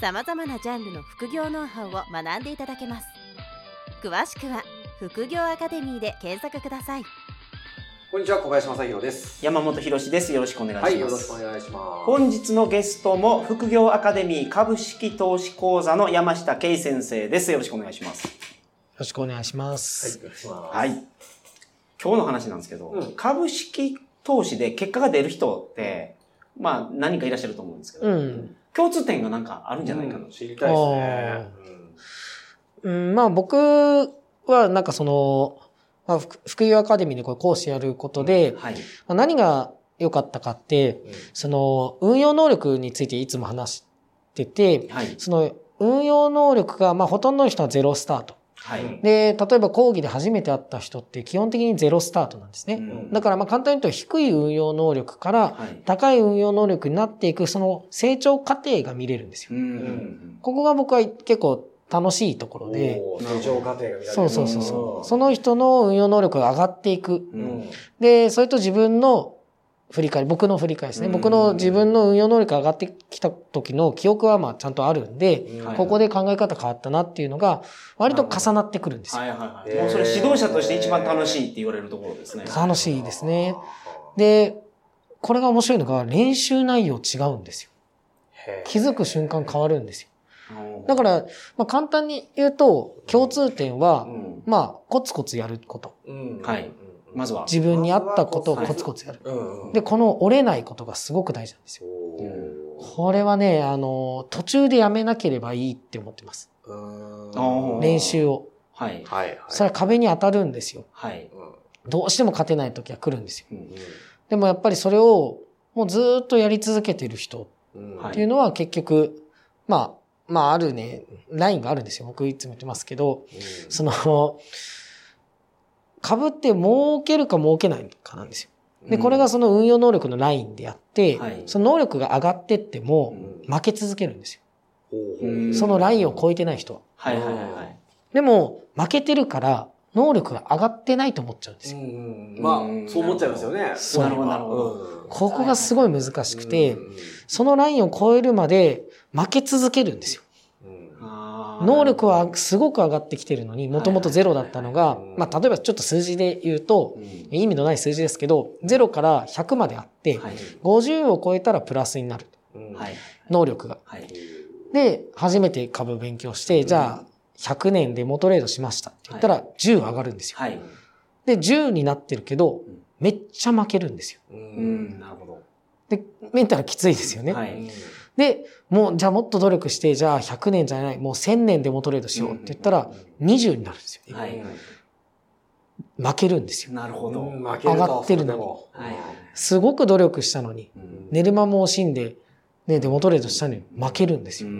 さまざまなジャンルの副業ノウハウを学んでいただけます詳しくは副業アカデミーで検索くださいこんにちは、小林正宏です。山本博史です。よろしくお願いします。はい、よろしくお願いします。本日のゲストも副業アカデミー株式投資講座の山下圭先生です。よろしくお願いします。よろしくお願いしまはい、す。お願いします。はい。今日の話なんですけど、うん株式投資で結果が出る人って、まあ何かいらっしゃると思うんですけど、うん。共通点がなんかあるんじゃないかな。うん知りたいですね。うん、まあ僕はなんかその、まあ、副副業アカデミーでこれ講師やることで、はい。まあ何が良かったかって、うんその運用能力についていつも話してて、はい。その運用能力がまあほとんどの人はゼロスタート。はい。で、例えば講義で初めて会った人って基本的にゼロスタートなんですね。うんだからまあ簡単に言うと低い運用能力からはい。高い運用能力になっていくその成長過程が見れるんですよ。うんうんここが僕は結構楽しいところで、成長過程が見られる。そうそうそうそう。その人の運用能力が上がっていく。ううんん。で、それと自分の振り返り、僕の振り返りですね。うん僕の自分の運用能力が上がってきた時の記憶はまあちゃんとあるんで、うんここで考え方変わったなっていうのが割と重なってくるんですよ。はいはいはい。もうそれ指導者として一番楽しいって言われるところですね。楽しいですね。で、これが面白いのが練習内容違うんですよ。気づく瞬間変わるんですよ。うんだから、まあ簡単に言うと共通点は、うんまあコツコツやること。うんはいまずは。自分に合ったことをコツコツやる。で、この折れないことがすごく大事なんですよ。これはね、あの、途中でやめなければいいって思ってます。練習を。はい。はいはい。それは壁に当たるんですよ。はい。どうしても勝てない時は来るんですよ。うんでもやっぱりそれをもうずーっとやり続けてる人っていうのは結局、まあ、まああるね、ラインがあるんですよ。僕いつも言ってますけど、その、株って儲けるか儲けないかなんですよ。で、これがその運用能力のラインであって、はいその能力が上がってってもうん負け続けるんですよ。ほうんそのラインを超えてない人は。はいはいはいはい。でも、負けてるから、能力が上がってないと思っちゃうんですよ。うんうんまあ、そう思っちゃいますよね。そうなるほどなるほどうんここがすごい難しくてうん、そのラインを超えるまで負け続けるんですよ。能力はすごく上がってきてるのに、もともとゼロだったのがまあ、例えばちょっと数字で言うと意味のない数字ですけど、0から100まであって、はい。50を超えたらプラスになる。能力が。はい。で、初めて株勉強して、じゃあ、100年デモトレードしましたって言ったら10上がるんですよ。はい。で、10になってるけどうん、めっちゃ負けるんですよ。なるほど。で、メンタルきついですよね。はい。で、もう、じゃあもっと努力して、じゃあ100年じゃない、もう1000年デモトレードしようって言ったら、20になるんですよ。はい。負けるんですよ。なるほど。うん負けると上がってるのにそれでもはい。すごく努力したのに、うん寝る間も惜しんで、ね、デモトレードしたのに負けるんですよ。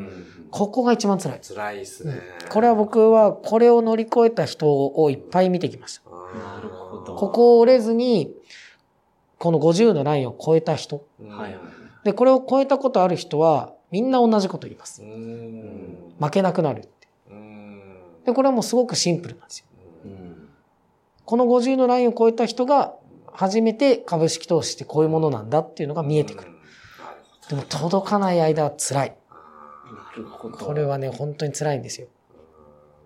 ここが一番辛い。辛いですね。これは僕はこれを乗り越えた人をいっぱい見てきました。なるほどここを折れずに、この50のラインを超えた人。うんはいはい。で、これを超えたことある人は、みんな同じこと言いますう。ん負けなくなるって。うんで、これはもうすごくシンプルなんですよ。うんこの50のラインを超えた人が、初めて株式投資ってこういうものなんだっていうのが見えてくる。でも届かない間は辛い。なるほど。これはね、本当に辛いんですよ。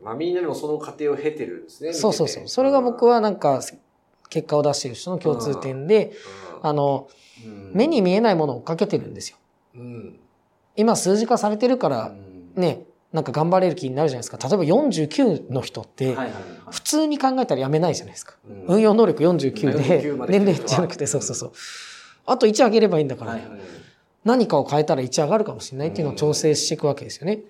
まあみんなでもその過程を経てるんですね。そうそうそう。それが僕はなんか、結果を出している人の共通点で、あの、うん目に見えないものをかけてるんですよ。うん。今数字化されてるかうら、んね、なんか頑張れる気になるじゃないですか。例えば49の人って。普通に考えたらやめないじゃないですか。うん運用能力49で49ま、で来てる人は年齢じゃなくて、そうそうそう。あと1上げればいいんだから、はいはい何かを変えたら1上がるかもしれないっていうのを調整していくわけですよね。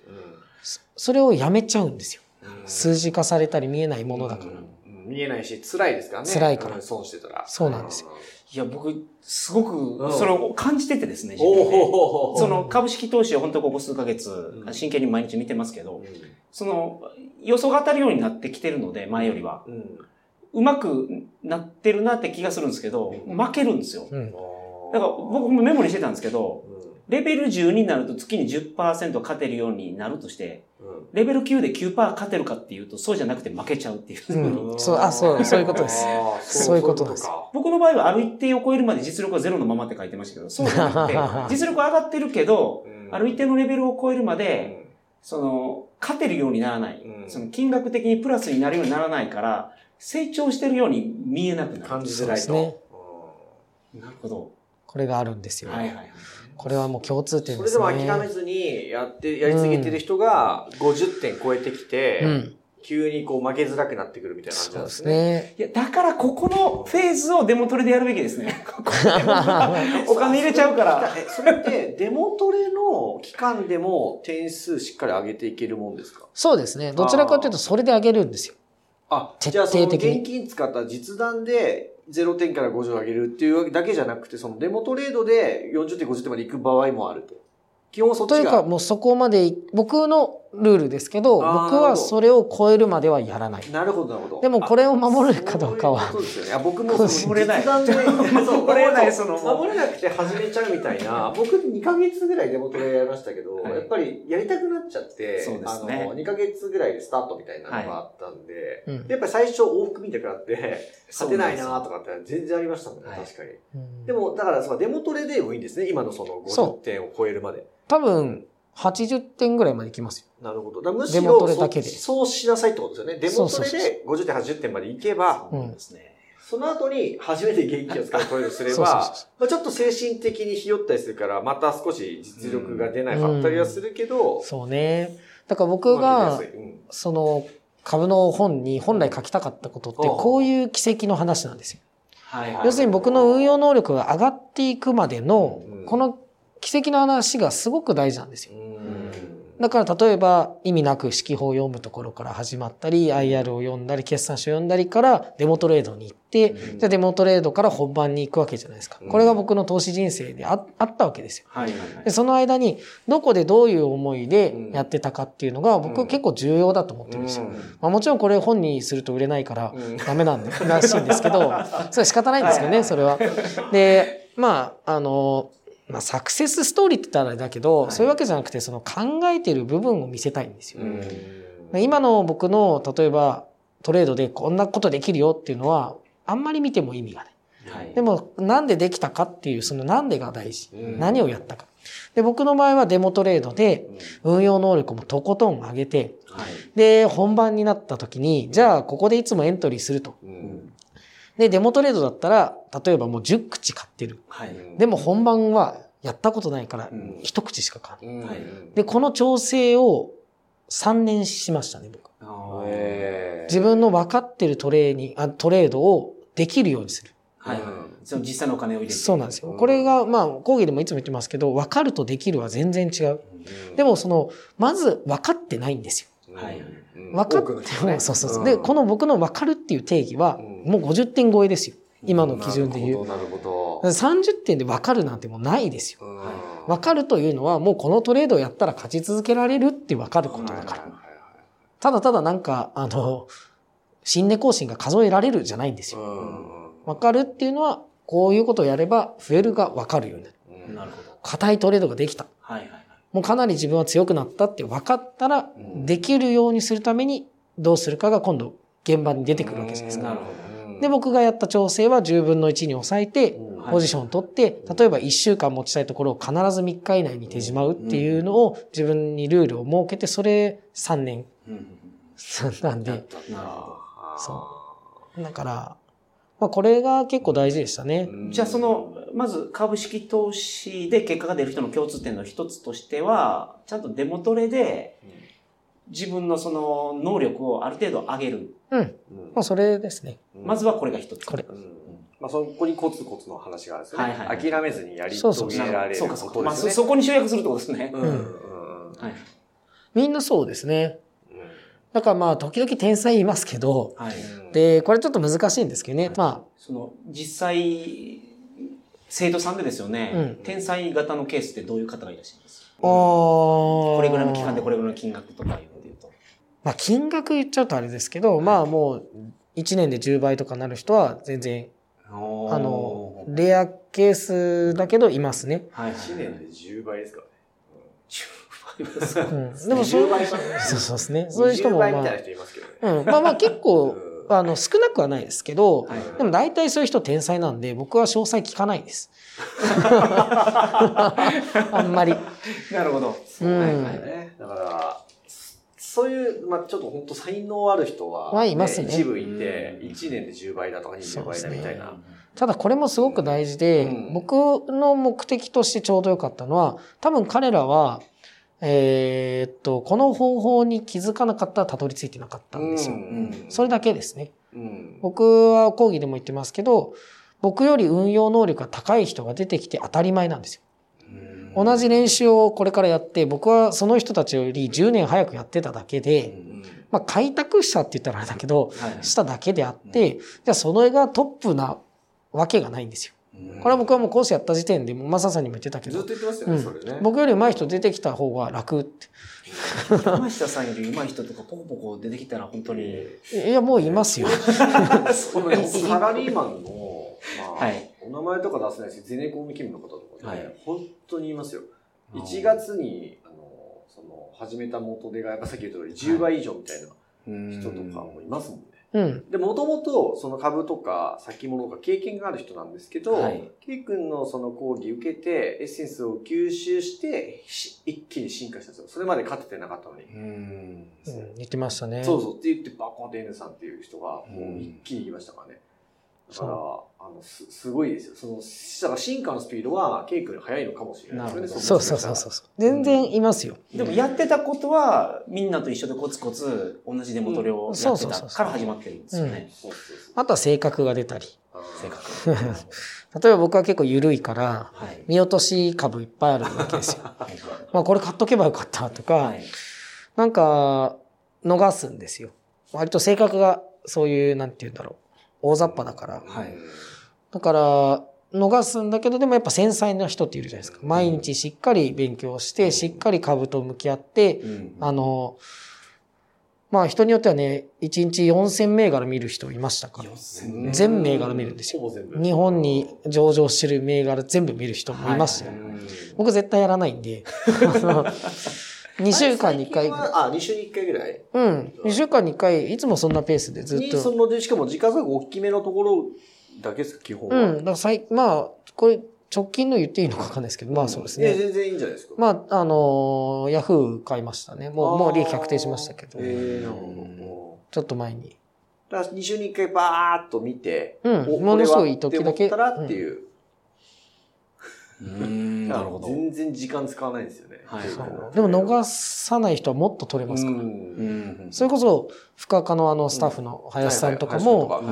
それをやめちゃうんですよ。数字化されたり見えないものだから。うん見えないし、辛いですからね。辛いからうん損してたら。そうなんですよいや、僕、すごうんく、それを感じててですね、自お分その株式投資を本当ここ数ヶ月う、ん真剣に毎日見てますけど、うその、予想が当たるようになってきてるので、前よりは。ん。うん。うまくなってるなって気がするんですけど、負けるんですよ。うん。だから僕もメモにしてたんですけど、うんレベル10になると月に10%勝てるようになるとして、うんレベル9で9%勝てるかっていうと、そうじゃなくて負けちゃうっていう。ふうん。そうあそうそういうことです。そういうことです。か。僕の場合はある一定を超えるまで実力はゼロのままって書いてましたけど、そうじゃなくて、実力は上がってるけど、うん。ある一定のレベルを超えるまで、その、勝てるようにならない。うん。その金額的にプラスになるようにならないから、成長してるように見えなくなる。感じづらいと。なるほど。これがあるんですよ。はいはいはい。これはもう共通点それですね。でも諦めずにやって、やり続けてる人が50点超えてきて、うん。急にこう負けづらくなってくるみたいな感じそうですなんですね。ね。いや、だからここのフェーズをデモトレでやるべきですね。こお金入れちゃうから。え、それってデモトレの期間でも点数しっかり上げていけるもんですか？そうですね。どちらかというとそれで上げるんですよ。あ、徹じゃあその底的に現金使った実弾で0点から50上げるっていうだけじゃなくて、そのデモトレードで40点、50点まで行く場合もあると。基本そっちが。というか、もうそこまで、僕のルールですけど、僕はそれを超えるまではやらない。なるほど、なるほど。でもこれを守れるかどうかは。そうですよね。あ僕も守れない。守れないその。守れなくて始めちゃうみたいな、僕2ヶ月ぐらいデモトレやりましたけど、はい。やっぱりやりたくなっちゃって、そうですね。あの、2ヶ月ぐらいでスタートみたいなのがあったんで、うん。やっぱり最初往復見たくなって、勝てないなとかって全然ありましたもんね、はい確かに。うん。でも、だからそのデモトレでもいいんですね、今のその50そ点を超えるまで。多分、80点ぐらいまでいきますよ。なるほど。だむしデモろトレだけでそうそうしなさいってことですよね。デモトレで50点、80点までいけば、うんそうですね。その後に初めて現金を使うトレードすればちょっと精神的にひよったりするから、また少し実力が出ないかったりはするけど、そうね。だからう僕がその、株の本に本来書きたかったことって、うんこういう奇跡の話なんですよ。はい要するに僕の運用能力が上がっていくまでのうん、この奇跡の話がすごく大事なんですよ。うんだから例えば意味なく式法を読むところから始まったり、IR を読んだり、決算書を読んだりからデモトレードに行って、うんじゃあデモトレードから本番に行くわけじゃないですかうん。これが僕の投資人生でああったわけですよ。で、。その間にどこでどういう思いでやってたかっていうのが僕うん結構重要だと思ってるんですよ。うんまあ、もちろんこれ本にすると売れないからうんダメなんで、らしいんですけど、それは仕方ないんですけどね、それは。で、まあ、あの、まあ、サクセスストーリーって言ったらあれだけど、はいそういうわけじゃなくて、その考えてる部分を見せたいんですよ。うん今の僕の、例えば、トレードでこんなことできるよっていうのは、あんまり見ても意味がない。はいでも、なんでできたかっていう、そのなんでが大事。うん何をやったか。で、僕の場合はデモトレードで、運用能力もとことん上げて、はい。で、本番になった時に、じゃあ、ここでいつもエントリーすると。うんで、デモトレードだったら、例えばもう10口買ってる。はい。でも本番はやったことないからうん、一口しか買わない。うんはいで、この調整を3年しましたね、僕。自分の分かってるトレーに、あトレードをできるようにする。はいはい。その実際のお金を入れて。そうなんですよ。うんこれが、まあ、講義でもいつも言ってますけど、分かるとできるは全然違う。うんでも、その、まず分かってないんですよ。はいうん分かっても、そうそうそう。んで、この僕の分かるっていう定義は、うんもう50点超えですよ。今の基準で言う。なるほど。なる30点で分かるなんてもうないですよ。分かるというのは、もうこのトレードをやったら勝ち続けられるって分かることだから。ただただなんか、あの、新値更新が数えられるじゃないんですよ。分かるっていうのは、こういうことをやれば増えるが分かるようになる。なるほど。硬いトレードができた。はいはいはい。もうかなり自分は強くなったって分かったら、うん。できるようにするためにどうするかが今度現場に出てくるわけじゃないですか。で、僕がやった調整は10分の1に抑えて、うん。ポジションを取って、例えば1週間持ちたいところを必ず3日以内に手じまうっていうのを自分にルールを設けて、それ3年。なんで、そだから、まあこれが結構大事でしたね。ど。じゃあその、まず株式投資で結果が出る人の共通点の一つとしては、ちゃんとデモトレで自分のその能力をある程度上げる。うん。うんまあそれですね。まずはこれが一つ。これうんまあそこにコツコツの話があるんですよね。はいはいはい諦めずにやりそうそう遂げられるこそうかそうか。まあ。そそこに集約するってことですね。うんうんうんはい。みんなそうですね。だからまあ、時々天才いますけど、はい。で、これちょっと難しいんですけどね。まその、実際、生徒さんでですよね、うん天才型のケースってどういう方がいらっしゃいます？あ、ここれぐらいの期間でこれぐらいの金額とかいうので言うと。まあ、金額言っちゃうとあれですけど、まあもう、1年で10倍とかなる人は全然、ああの、レアケースだけどいますね。はい。1年で10倍ですからね。10倍ですか？うん。でもそう20倍かそうそうですね。そういう人も20まあ、ますけどね。うん。まあまあ結構、あの、少なくはないですけど、はいでも大体そういう人天才なんで、僕は詳細聞かないです。あんまり。なるほど。うんはいはいね。だから、そういう、まあちょっと本当才能ある人は、はいいますね一部いて、うん1年で10倍だとか20倍だみたいな。ただこれもすごく大事で、うん僕の目的としてちょうどよかったのは、多分彼らは、えーっと、この方法に気づかなかったらたどり着いてなかったんですよ。うんそれだけですね。うん。僕は講義でも言ってますけど、僕より運用能力が高い人が出てきて当たり前なんですよ。同じ練習をこれからやって、僕はその人たちより10年早くやってただけで、まあ開拓したって言ったらあれだけど、はいしただけであって、じゃあその絵がトップなわけがないんですよ。これは僕はもう講師やった時点で、もうマサさんにも言ってたけどずっと、言ってますよね、うんそれね。僕より上手い人出てきた方が楽って。山下さんより上手い人とかポコポコ出てきたら本当に。いや、もういますよ。この サラリーマンの、まあ、はいお名前とか出せないですけど、ゼネコン勤務の方とかね、はい本当にいますよ。あー1月に、あの、その、始めた元手が、やっぱさっき言った通り、10倍以上みたいな人とかもいますもんね。うん。で、もともと、その株とか先物とか経験がある人なんですけど、はいケイ君のその講義受けて、エッセンスを吸収して、し一気に進化したんですよ。それまで勝ててなかったのに。うん。うん言ってましたね。そうそうって言って、バコンって N さんっていう人が、もう一気に行きましたからね。だから、あの、す、すごいですよ。その、だから進化のスピードは、ケイ君より速いのかもしれないですね。そうそうそうそうそう。全然いますよ。でもやってたことは、みんなと一緒でコツコツ同じデモトレをやってたから始まってるんですよね。あとは性格が出たり。性格。格。例えば僕は結構緩いから、はい。見落とし株いっぱいあるわけですよ。まあこれ買っとけばよかったとか、はい。なんか逃すんですよ。割と性格がそういう、なんて言うんだろう。大雑把だから。はいだから、逃すんだけど、でもやっぱ繊細な人っているじゃないですか。毎日しっかり勉強して、しっかり株と向き合って、うんあの、まあ人によってはね、1日4000銘柄見る人いましたか？ら。全銘柄見るんですよ。日本に上場してる銘柄全部見る人もいましたよ。僕絶対やらないんで、2週間に1回ぐらい。あ、2週に1回ぐらい？うん。2週間に1回、いつもそんなペースでずっに、そと。の、でしかも時間が大きめのところだけですか、基本は。うん。だから最、まあ、これ、直近の言っていいのかわかんないですけど、まあそうですいや、ね。全然いいんじゃないですか。まあ、あのーヤフー買いましたね。もう、もう利益確定しましたけど、ええなるほちょっと前に。ど。だから2週に1回バーっと見て、うんおものすごい時だけっていう。うん。なるほど。全然時間使わないんですよね。はい。そう。でも逃さない人はもっと取れますから。うん。うん。それこそ、深川のあのスタッフの林さんとかも、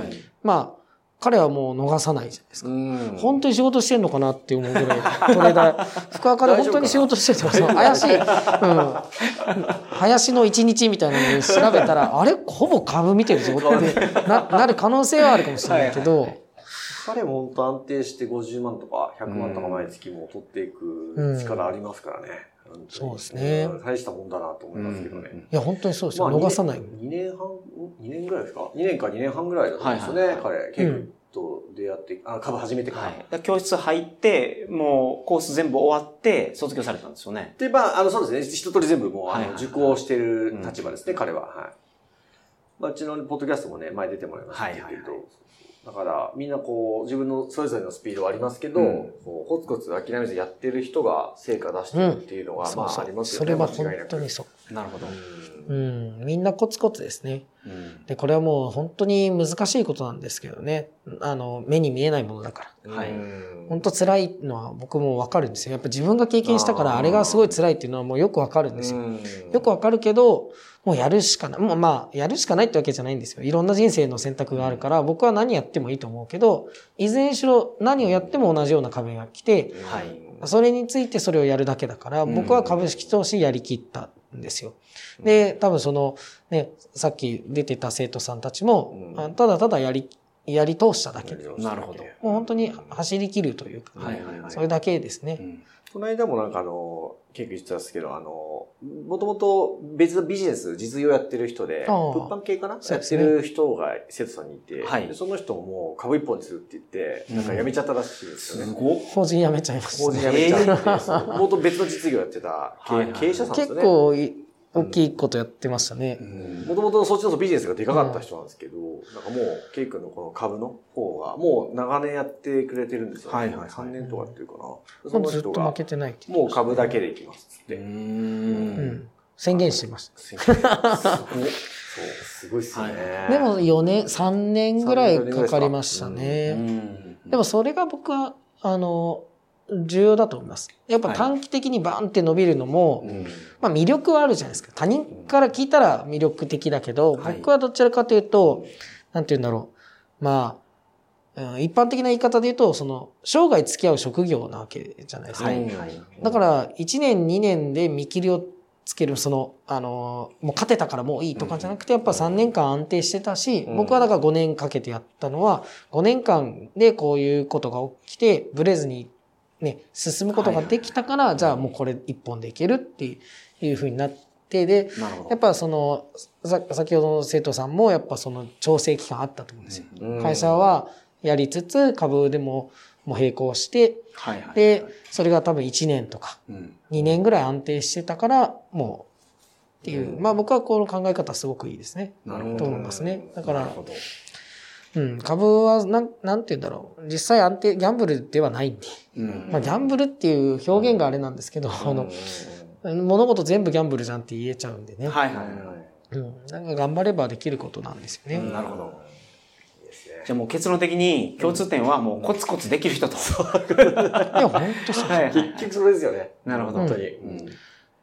まあ、彼はもう逃さないじゃないですか。うん。本当に仕事してんのかなって思うぐらい、トレーダー、深川で本当に仕事してても、その怪しい、うん、林の一日みたいなのを調べたら、あれ？ほぼ株見てるぞってななる可能性はあるかもしれないけど、彼も本当安定して50万とか100万とか毎月も取っていく力ありますからね。本当にそうですねうん大したもんだなと思いますけどね。いや、本当にそうですよ。まあ逃さない。2年半、2年ぐらいですか ?2 年か2年半ぐらいだったんですよね、はいはい彼。ケイ君と出会って、あ、株始めてから。はい。教室入って、もうコース全部終わって卒業されたんですよね。で、まあ、あの、そうですね。一通り全部もう、あの、はいはい受講してる立場ですね、彼は。はい。まあ、うちのポッドキャストもね、前出てもらいましたけど、はいはいはいだから、みんなこう、自分のそれぞれのスピードはありますけど、うんこうコツコツ諦めずやってる人が成果出してるっていうのは、まあ、そうそうありますよね。それは本当にそう。なるほど。うん、みんなコツコツですね。うんで、これはもう本当に難しいことなんですけどね。あの、目に見えないものだから。はいうん本当辛いのは僕もわかるんですよ。やっぱ自分が経験したからあれがすごい辛いっていうのはもうよくわかるんですよ。よくわかるけど、もうやるしかない。もうまあ、やるしかないってわけじゃないんですよ。いろんな人生の選択があるから、僕は何やってもいいと思うけど、いずれにしろ何をやっても同じような壁が来て、はい。それについてそれをやるだけだから、うん僕は株式投資やりきったんですよ。で、多分その、ね、さっき出てた生徒さんたちも、うんあただただやり、やり通しただけ。もなるほど。う本当に走り切るというか、はいはいはいそれだけですね。うんこの間もなんかあの、結構言ってたんですけど、あの、もともと別のビジネス、実業やってる人で、物販系かな、やってる人が生徒さんにいて、はい。でその人ももう株一本にするって言って、なんか辞めちゃったらしいですよ。ね。ごっ。法人辞めちゃいました、法人辞めちゃって、もと別の実業やってた経営者さんですね。構い大きいことやってましたね。もともとそっちのビジネスがでかかった人なんですけど、なんかもう、ケイ君のこの株の方が、もう長年やってくれてるんですよ、ね。はいはいはい3年とかっていうかな。もそうの人がずっと負、けてないもう株だけでいきますって。う。うんん。宣言してました。すごい。そう、すごいっすよね。でも4年、3年ぐらいかかりましたね。でもそれが僕は、あの、重要だと思います。やっぱ短期的にバーンって伸びるのも、うん、まあ魅力はあるじゃないですか。他人から聞いたら魅力的だけど、はい僕はどちらかというと、なんて言うんだろう。まあ、うん一般的な言い方で言うと、その、生涯付き合う職業なわけじゃないですか。はいだから、1年、2年で見切りをつける、その、あの、もう勝てたからもういいとかじゃなくて、やっぱ3年間安定してたし、うん僕はだから5年かけてやったのは、5年間でこういうことが起きて、ブレずにね、進むことができたから、じゃあもうこれ一本でいけるっていうふうになって、で。やっぱその、さ先ほどの生徒さんもやっぱその調整期間あったと思うんですよ。うん会社、はやりつつ、株でももう並行して、はいはい。で、それが多分1年とかうん、2年ぐらい安定してたから、もう、っていう、うんまあ僕はこの考え方すごくいいですね。なるほど。と思いますね。だからなる、ほど。うん、株はなん、なんて言うんだろう。実際安定、ギャンブルではないんで。うんまあギャンブルっていう表現があれなんですけど、あの、物事全部ギャンブルじゃんって言えちゃうんでね。はいはいはい。うん。なんか頑張ればできることなんですよね。うんなるほど。いいですねじゃあもう結論的に共通点はもうコツコツできる人と。いや、本当そう。はいはい結局それですよね。なるほど。本当に。うん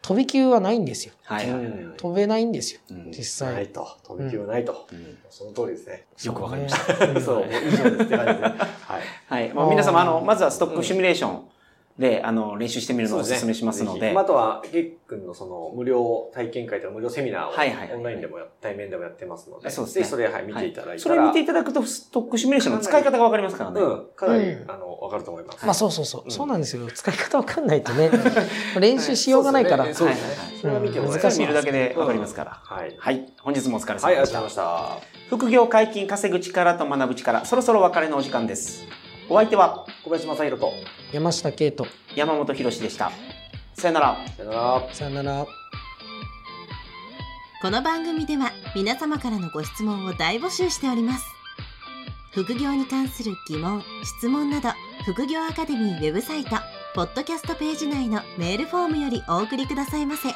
飛び級はないんですよ。はいはいはい。飛べないんですよ。うん実際。ないと。飛び級はないと。うんその通りですね。よくわかりました。たそう、以上ですって感じで。はい。はい。まあ、皆様、あの、まずはストックシミュレーションで、あの、練習してみるのをお勧めしますのでぜひ。あとは、ゲックンのその、無料体験会とか無料セミナーを、はいはいはいオンラインでもや、対面でもやってますので、そうですねぜひそれ、はい、見ていただいたら。それ見ていただくと、ストックシミュレーションの使い方がわかりますからね。うん、かなり、うんあの、わかると思います。まあそうそうそう。うんそうなんですよ。使い方わかんないとね。練習しようがないから。そうですね。はいはいはいそれは見てもらえ難しい見るだけでわかりますから。はい。はい。本日もお疲れはい、あり様でした。がとうございました。副業解禁稼ぐ力と学ぶ力、そろそろお別れのお時間です。お相手は小林正宏と、山下圭人。山本博史でした。さよなら。さよなら。さよなら。この番組では皆様からのご質問を大募集しております副業に関する疑問・質問など副業アカデミーウェブサイトポッドキャストページ内のメールフォームよりお送りくださいませ